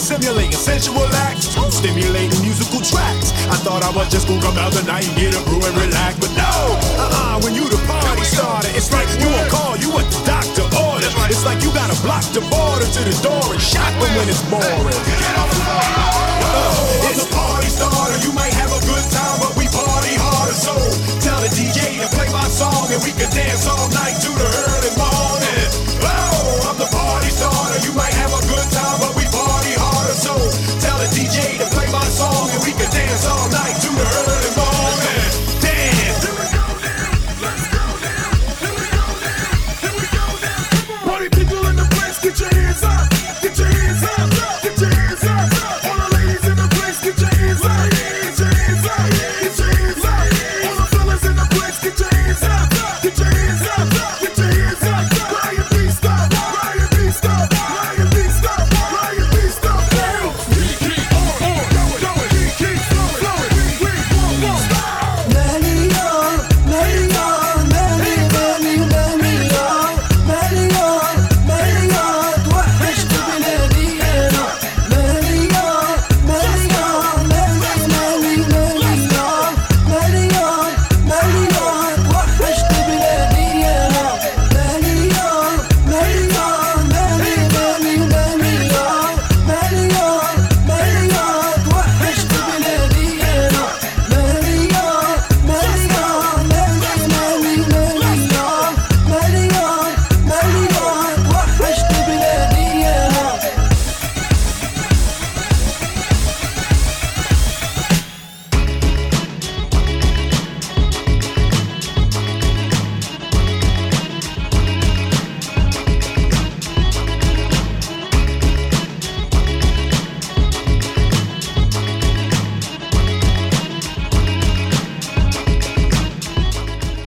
simulating sensual acts, stimulating musical tracks. I thought I was just gonna come out the night and get a brew and relax, but no, uh-uh, when you the party starter, it's like you will call, you a doctor order. It's like you gotta block the border to the door and shot them when it's boring.